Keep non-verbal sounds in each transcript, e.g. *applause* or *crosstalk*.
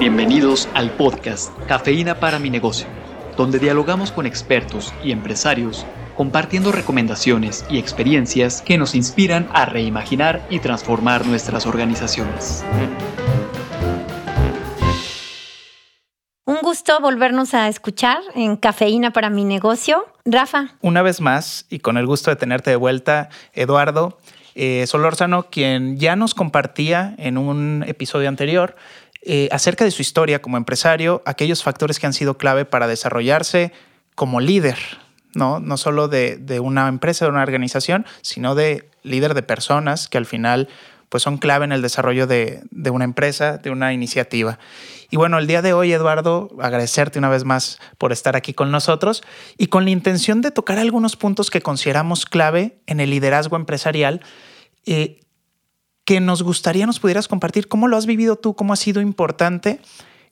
Bienvenidos al podcast Cafeína para mi negocio, donde dialogamos con expertos y empresarios compartiendo recomendaciones y experiencias que nos inspiran a reimaginar y transformar nuestras organizaciones. Un gusto volvernos a escuchar en Cafeína para mi negocio. Rafa. Una vez más, y con el gusto de tenerte de vuelta, Eduardo eh, Solórzano, quien ya nos compartía en un episodio anterior eh, acerca de su historia como empresario, aquellos factores que han sido clave para desarrollarse como líder, no, no solo de, una empresa, de una organización, sino de líder de personas que al final pues son clave en el desarrollo de, de, una empresa, de una iniciativa. Y bueno, el día de hoy, Eduardo, agradecerte una vez más por estar aquí con nosotros y con la intención de tocar algunos puntos que consideramos clave en el liderazgo empresarial eh, que nos gustaría nos pudieras compartir cómo lo has vivido tú, cómo ha sido importante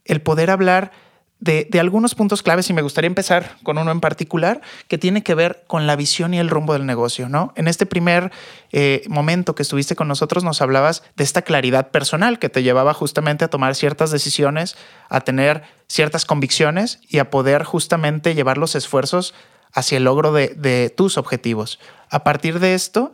el poder hablar de, algunos puntos claves y me gustaría empezar con uno en particular que tiene que ver con la visión y el rumbo del negocio, ¿no? En este primer eh, momento que estuviste con nosotros nos hablabas de esta claridad personal que te llevaba justamente a tomar ciertas decisiones, a tener ciertas convicciones y a poder justamente llevar los esfuerzos hacia el logro de, de tus objetivos. A partir de esto,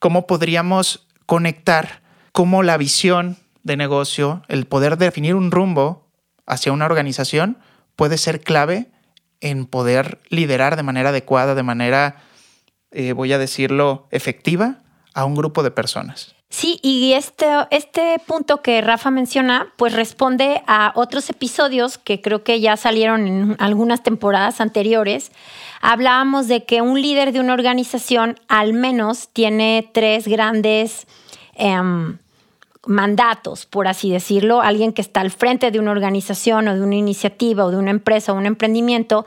¿cómo podríamos conectar cómo la visión de negocio, el poder definir un rumbo hacia una organización puede ser clave en poder liderar de manera adecuada, de manera, eh, voy a decirlo, efectiva a un grupo de personas. Sí, y este, este punto que Rafa menciona, pues responde a otros episodios que creo que ya salieron en algunas temporadas anteriores. Hablábamos de que un líder de una organización al menos tiene tres grandes Em, mandatos, por así decirlo, alguien que está al frente de una organización o de una iniciativa o de una empresa o un emprendimiento,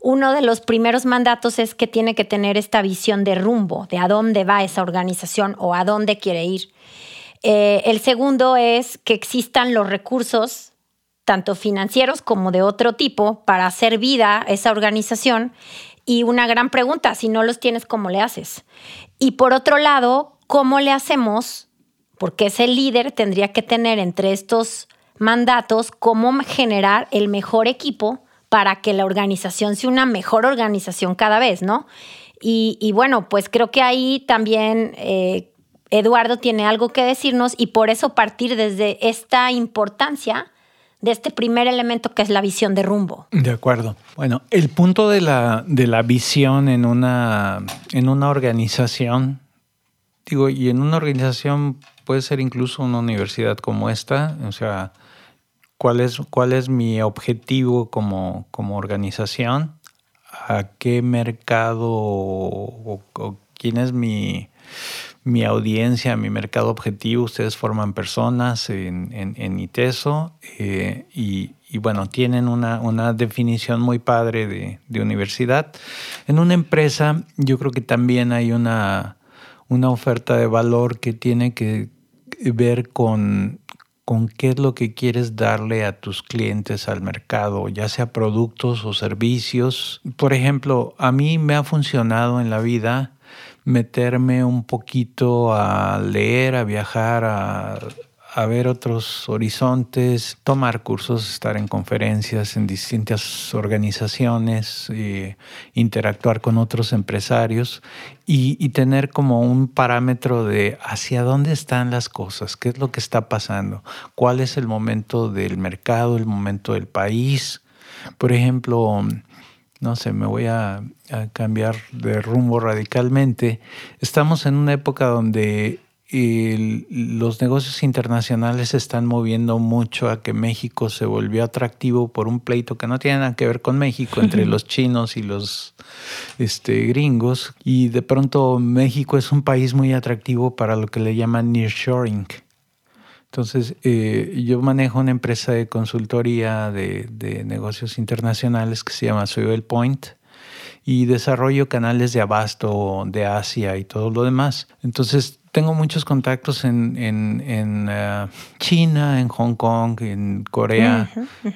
uno de los primeros mandatos es que tiene que tener esta visión de rumbo, de a dónde va esa organización o a dónde quiere ir. Eh, el segundo es que existan los recursos, tanto financieros como de otro tipo, para hacer vida a esa organización. Y una gran pregunta, si no los tienes, ¿cómo le haces? Y por otro lado, ¿cómo le hacemos porque ese líder tendría que tener entre estos mandatos cómo generar el mejor equipo para que la organización sea una mejor organización cada vez, ¿no? Y, bueno, pues creo que ahí también eh, Eduardo tiene algo que decirnos y por eso partir desde esta importancia de este primer elemento que es la visión de rumbo. De acuerdo. Bueno, el punto de la, de la visión en una, en una organización, digo, y en una organización puede ser incluso una universidad como esta, o sea, cuál es, cuál es mi objetivo como, como organización, a qué mercado o, quién es mi, mi, audiencia, mi mercado objetivo. Ustedes forman personas en, en, ITESO eh, y, y, bueno, tienen una, una definición muy padre de, de, universidad. En una empresa yo creo que también hay una, una oferta de valor que tiene que ver con, con qué es lo que quieres darle a tus clientes al mercado, ya sea productos o servicios. Por ejemplo, a mí me ha funcionado en la vida meterme un poquito a leer, a viajar, a a ver otros horizontes, tomar cursos, estar en conferencias en distintas organizaciones, eh, interactuar con otros empresarios y, tener como un parámetro de hacia dónde están las cosas, qué es lo que está pasando, cuál es el momento del mercado, el momento del país. Por ejemplo, no sé, me voy a, a cambiar de rumbo radicalmente. Estamos en una época donde los negocios internacionales se están moviendo mucho a que México se volvió atractivo por un pleito que no tiene nada que ver con México entre *laughs* los chinos y los este, gringos. Y de pronto México es un país muy atractivo para lo que le llaman nearshoring. Entonces, eh, yo manejo una empresa de consultoría de, de negocios internacionales que se llama Soyel Point y desarrollo canales de abasto de Asia y todo lo demás. Entonces, tengo muchos contactos en, en, eh, China, en Hong Kong, en Corea,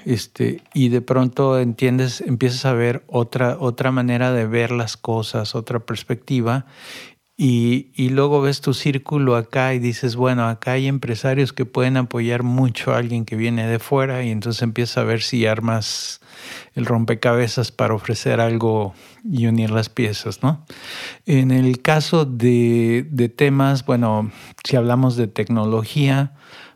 este, y de pronto entiendes, empiezas a ver otra, otra manera de ver las cosas, otra perspectiva, Y, y, luego ves tu círculo acá y dices, bueno, acá hay empresarios que pueden apoyar mucho a alguien que viene de fuera y entonces empiezas a ver si armas el rompecabezas para ofrecer algo y unir las piezas, ¿no? En el caso de, de temas, bueno, si hablamos de tecnología,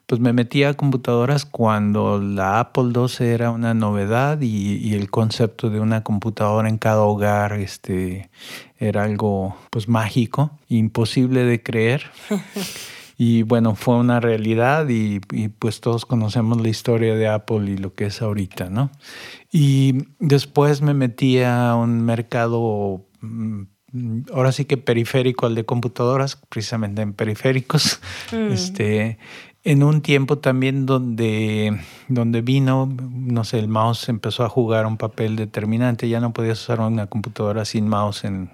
pues me metí a computadoras cuando la Apple II era una novedad y, el concepto de una computadora en cada hogar este, era algo pues mágico, imposible de creer. *laughs* Y bueno, fue una realidad y, y, pues todos conocemos la historia de Apple y lo que es ahorita, ¿no? Y después me metí a un mercado mm, ahora sí que periférico al de computadoras, precisamente en periféricos. Mm. Este, en un tiempo también donde, donde vino, no sé, el mouse empezó a jugar un papel determinante, ya no podías usar una computadora sin mouse en,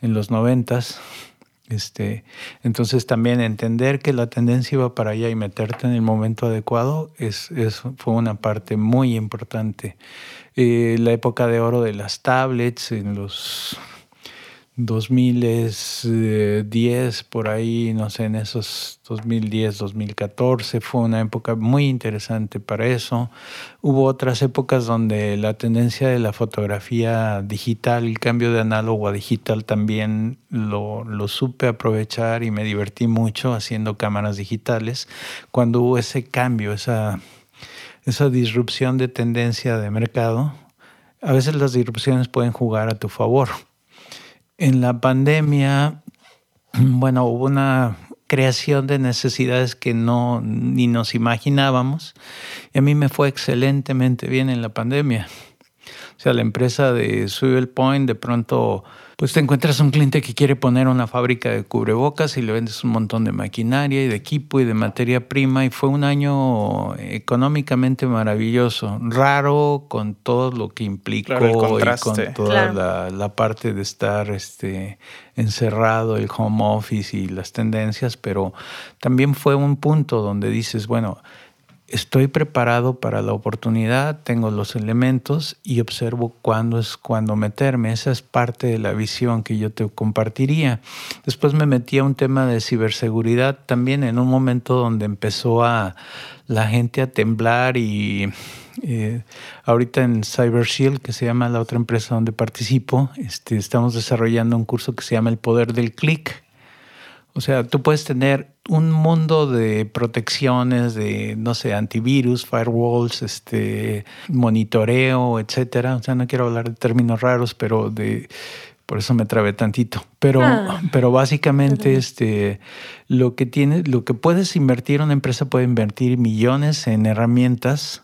en los noventas. Este, entonces también entender que la tendencia iba para allá y meterte en el momento adecuado es, es fue una parte muy importante. Eh, la época de oro de las tablets en los 2010, por ahí, no sé, en esos 2010, 2014, fue una época muy interesante para eso. Hubo otras épocas donde la tendencia de la fotografía digital, el cambio de análogo a digital también lo, lo supe aprovechar y me divertí mucho haciendo cámaras digitales. Cuando hubo ese cambio, esa, esa disrupción de tendencia de mercado, a veces las disrupciones pueden jugar a tu favor en la pandemia, *clears throat* bueno, hubo una creación de necesidades que no ni nos imaginábamos. Y a mí me fue excelentemente bien en la pandemia. O sea, la empresa de Swivel Point de pronto pues te encuentras un cliente que quiere poner una fábrica de cubrebocas y le vendes un montón de maquinaria y de equipo y de materia prima y fue un año económicamente maravilloso, raro con todo lo que implicó y con toda la, la, parte de estar este, encerrado, el home office y las tendencias, pero también fue un punto donde dices, bueno, estoy preparado para la oportunidad, tengo los elementos y observo cuándo es cuando meterme. Esa es parte de la visión que yo te compartiría. Después me metí a un tema de ciberseguridad también en un momento donde empezó a la gente a temblar y eh, ahorita en Cyber Shield, que se llama la otra empresa donde participo, este, estamos desarrollando un curso que se llama El Poder del Clic o sea, tú puedes tener un mundo de protecciones, de, no sé, antivirus, firewalls, este, monitoreo, etcétera. O sea, no quiero hablar de términos raros, pero de por eso me trabé tantito. Pero, ah. pero básicamente, este, lo que tiene, lo que puedes invertir, una empresa puede invertir millones en herramientas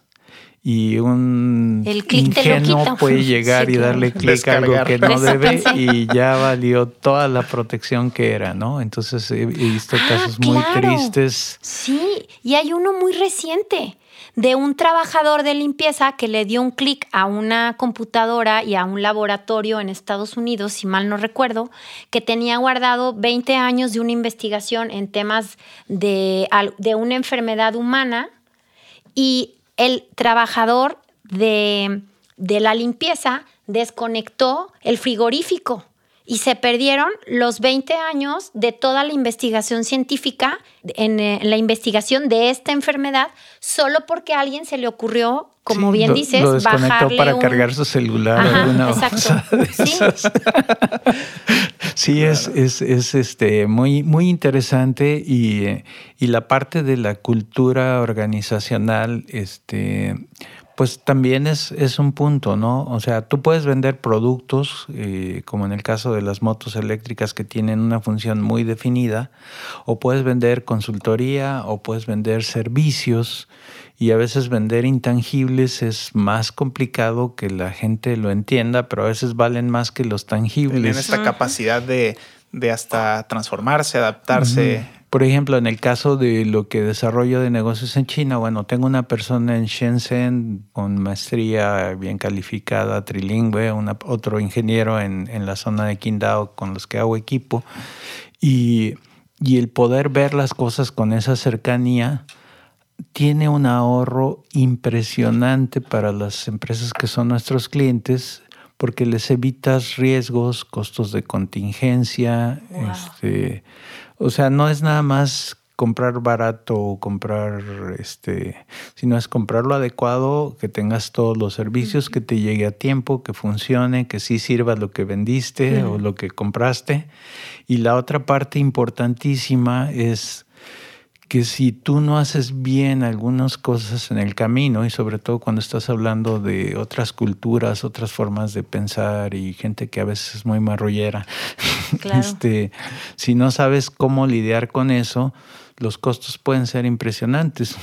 y un ingenuo puede llegar y darle clic a algo que no debe y ya valió toda la protección que era, ¿no? Entonces he, visto ah, casos muy tristes. Sí, y hay uno muy reciente de un trabajador de limpieza que le dio un clic a una computadora y a un laboratorio en Estados Unidos, si mal no recuerdo, que tenía guardado 20 años de una investigación en temas de, de una enfermedad humana y el trabajador de, la limpieza desconectó el frigorífico y se perdieron los 20 años de toda la investigación científica en, eh, la investigación de esta enfermedad solo porque a alguien se le ocurrió, como bien dices, lo desconectó para cargar su celular. alguna exacto. *laughs* Sí, es, es, es, este, muy, muy interesante y, y, la parte de la cultura organizacional, este, pues también es, es un punto, ¿no? O sea, tú puedes vender productos, eh, como en el caso de las motos eléctricas que tienen una función muy definida, o puedes vender consultoría, o puedes vender servicios, y a veces vender intangibles es más complicado que la gente lo entienda, pero a veces valen más que los tangibles. Tienen esta capacidad de, de hasta transformarse, adaptarse. Por ejemplo, en el caso de lo que desarrollo de negocios en China, bueno, tengo una persona en Shenzhen con maestría bien calificada, trilingüe, otro ingeniero en, en, la zona de Qingdao con los que hago equipo, y, y el poder ver las cosas con esa cercanía tiene un ahorro impresionante para las empresas que son nuestros clientes porque les evitas riesgos, costos de contingencia, este, o sea, no es nada más comprar barato o comprar este, sino es comprar lo adecuado, que tengas todos los servicios, que te llegue a tiempo, que funcione, que sí sirva lo que vendiste o lo que compraste. Y la otra parte importantísima es que si tú no haces bien algunas cosas en el camino, y sobre todo cuando estás hablando de otras culturas, otras formas de pensar y gente que a veces es muy marrollera, *laughs* este, si no sabes cómo lidiar con eso, los costos pueden ser impresionantes.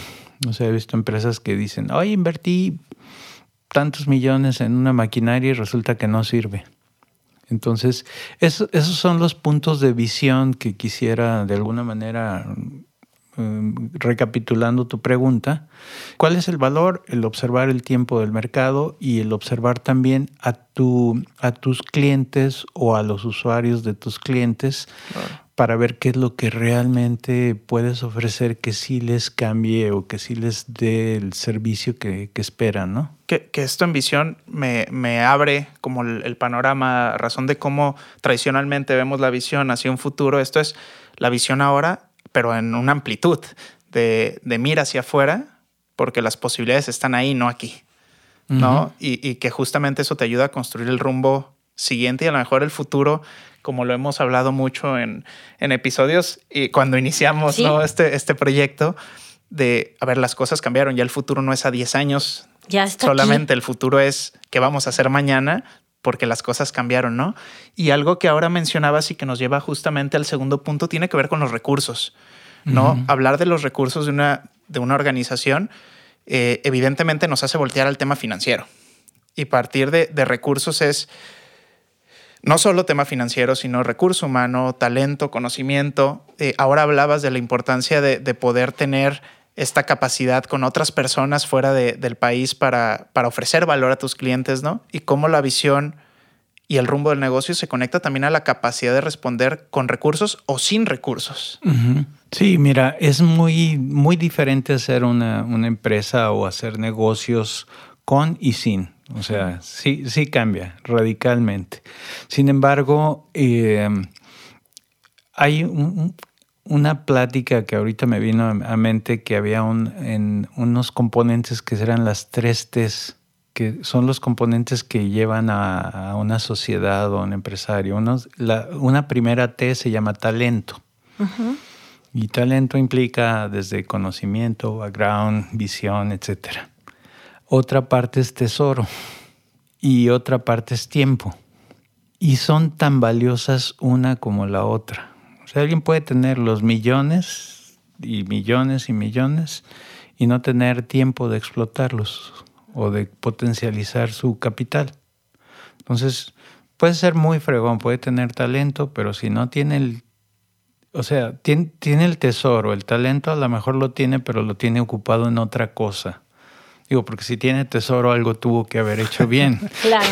O sea, he visto empresas que dicen, oye, invertí tantos millones en una maquinaria y resulta que no sirve. Entonces, esos son los puntos de visión que quisiera de alguna manera recapitulando tu pregunta, ¿cuál es el valor? El observar el tiempo del mercado y el observar también a, tu, a tus clientes o a los usuarios de tus clientes para ver qué es lo que realmente puedes ofrecer que sí les cambie o que sí les dé el servicio que, esperan, ¿no? Que, esto en visión me, me abre como el, el panorama, razón de cómo tradicionalmente vemos la visión hacia un futuro. Esto es la visión ahora pero en una amplitud de, de mira hacia afuera, porque las posibilidades están ahí, no aquí. ¿no? Y, que justamente eso te ayuda a construir el rumbo siguiente y a lo mejor el futuro, como lo hemos hablado mucho en, en episodios y cuando iniciamos ¿no? este, este proyecto, de, a ver, las cosas cambiaron, ya el futuro no es a 10 años, ya solamente el futuro es qué vamos a hacer mañana porque las cosas cambiaron, ¿no? Y algo que ahora mencionabas y que nos lleva justamente al segundo punto tiene que ver con los recursos, ¿no? Hablar de los recursos de una, de una organización eh, evidentemente nos hace voltear al tema financiero. Y partir de, recursos es no solo tema financiero, sino recurso humano, talento, conocimiento. Eh, ahora hablabas de la importancia de, de poder tener esta capacidad con otras personas fuera del país para, para, ofrecer valor a tus clientes, ¿no? Y cómo la visión y el rumbo del negocio se conecta también a la capacidad de responder con recursos o sin recursos. Sí, mira, es muy, muy diferente hacer una, una, empresa o hacer negocios con y sin. O sea, sí, sí cambia radicalmente. Sin embargo, eh, hay un, una plática que ahorita me vino a mente que había un, en unos componentes que eran las tres T's, que son los componentes que llevan a, una sociedad o a un empresario. una primera T se llama talento. Y talento implica desde conocimiento, background, visión, etc. Otra parte es tesoro y otra parte es tiempo. Y son tan valiosas una como la otra alguien puede tener los millones y millones y millones y no tener tiempo de explotarlos o de potencializar su capital. Entonces, puede ser muy fregón, puede tener talento, pero si no tiene el, o sea, tiene, tiene el tesoro, el talento a lo mejor lo tiene, pero lo tiene ocupado en otra cosa. Digo, porque si tiene tesoro, algo tuvo que haber hecho bien. *laughs* claro.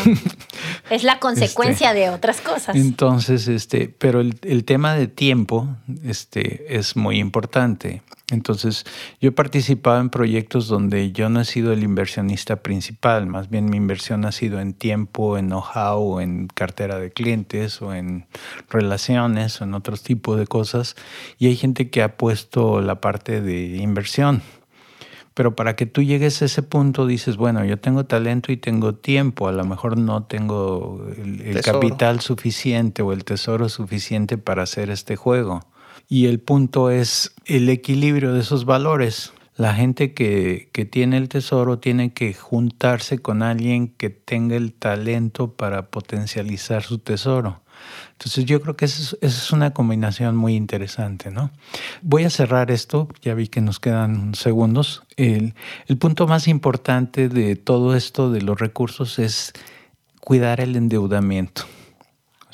Es la consecuencia este, de otras cosas. Entonces, este, pero el, el, tema de tiempo este, es muy importante. Entonces, yo he participado en proyectos donde yo no he sido el inversionista principal, más bien mi inversión ha sido en tiempo, en know-how, en cartera de clientes o en relaciones o en otros tipos de cosas. Y hay gente que ha puesto la parte de inversión. Pero para que tú llegues a ese punto dices, bueno, yo tengo talento y tengo tiempo, a lo mejor no tengo el, capital suficiente o el tesoro suficiente para hacer este juego. Y el punto es el equilibrio de esos valores. La gente que, que, tiene el tesoro tiene que juntarse con alguien que tenga el talento para potencializar su tesoro. Entonces yo creo que esa es, una combinación muy interesante, ¿no? Voy a cerrar esto, ya vi que nos quedan segundos. El, el punto más importante de todo esto de los recursos es cuidar el endeudamiento.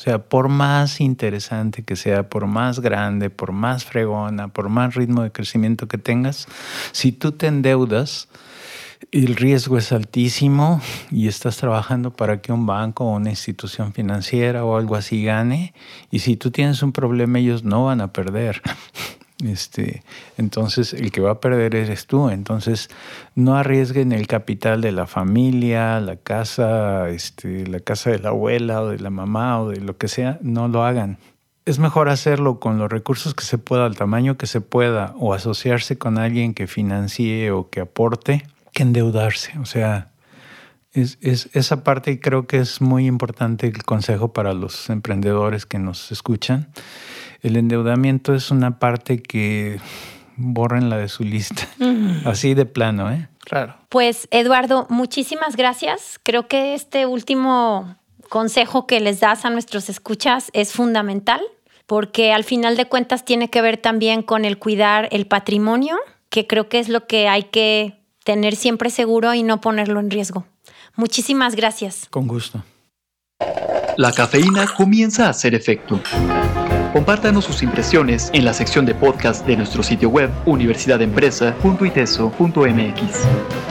O sea, por más interesante que sea, por más grande, por más fregona, por más ritmo de crecimiento que tengas, si tú te endeudas, el riesgo es altísimo y estás trabajando para que un banco o una institución financiera o algo así gane. Y si tú tienes un problema, ellos no van a perder. *laughs* Este, entonces, el que va a perder eres tú. Entonces, no arriesguen el capital de la familia, la casa, este, la casa de la abuela o de la mamá o de lo que sea. No lo hagan. Es mejor hacerlo con los recursos que se pueda, al tamaño que se pueda, o asociarse con alguien que financie o que aporte, que endeudarse. O sea, es, es, esa parte creo que es muy importante el consejo para los emprendedores que nos escuchan. El endeudamiento es una parte que borren la de su lista, así de plano, ¿eh? Claro. Pues Eduardo, muchísimas gracias. Creo que este último consejo que les das a nuestros escuchas es fundamental porque al final de cuentas tiene que ver también con el cuidar el patrimonio, que creo que es lo que hay que tener siempre seguro y no ponerlo en riesgo. Muchísimas gracias. Con gusto. La cafeína comienza a hacer efecto. Compártanos sus impresiones en la sección de podcast de nuestro sitio web universidadempresa.iteso.mx.